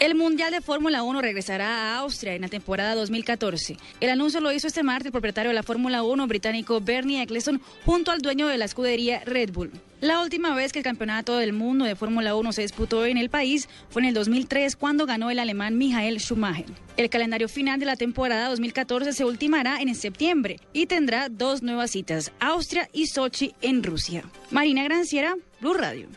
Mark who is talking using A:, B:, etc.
A: El Mundial de Fórmula 1 regresará a Austria en la temporada 2014. El anuncio lo hizo este martes el propietario de la Fórmula 1 británico Bernie Eccleston junto al dueño de la escudería Red Bull. La última vez que el campeonato del mundo de Fórmula 1 se disputó en el país fue en el 2003 cuando ganó el alemán Michael Schumacher. El calendario final de la temporada 2014 se ultimará en septiembre y tendrá dos nuevas citas, Austria y Sochi en Rusia. Marina Granciera, Blue Radio.